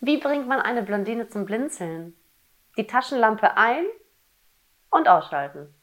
Wie bringt man eine Blondine zum Blinzeln? Die Taschenlampe ein und ausschalten.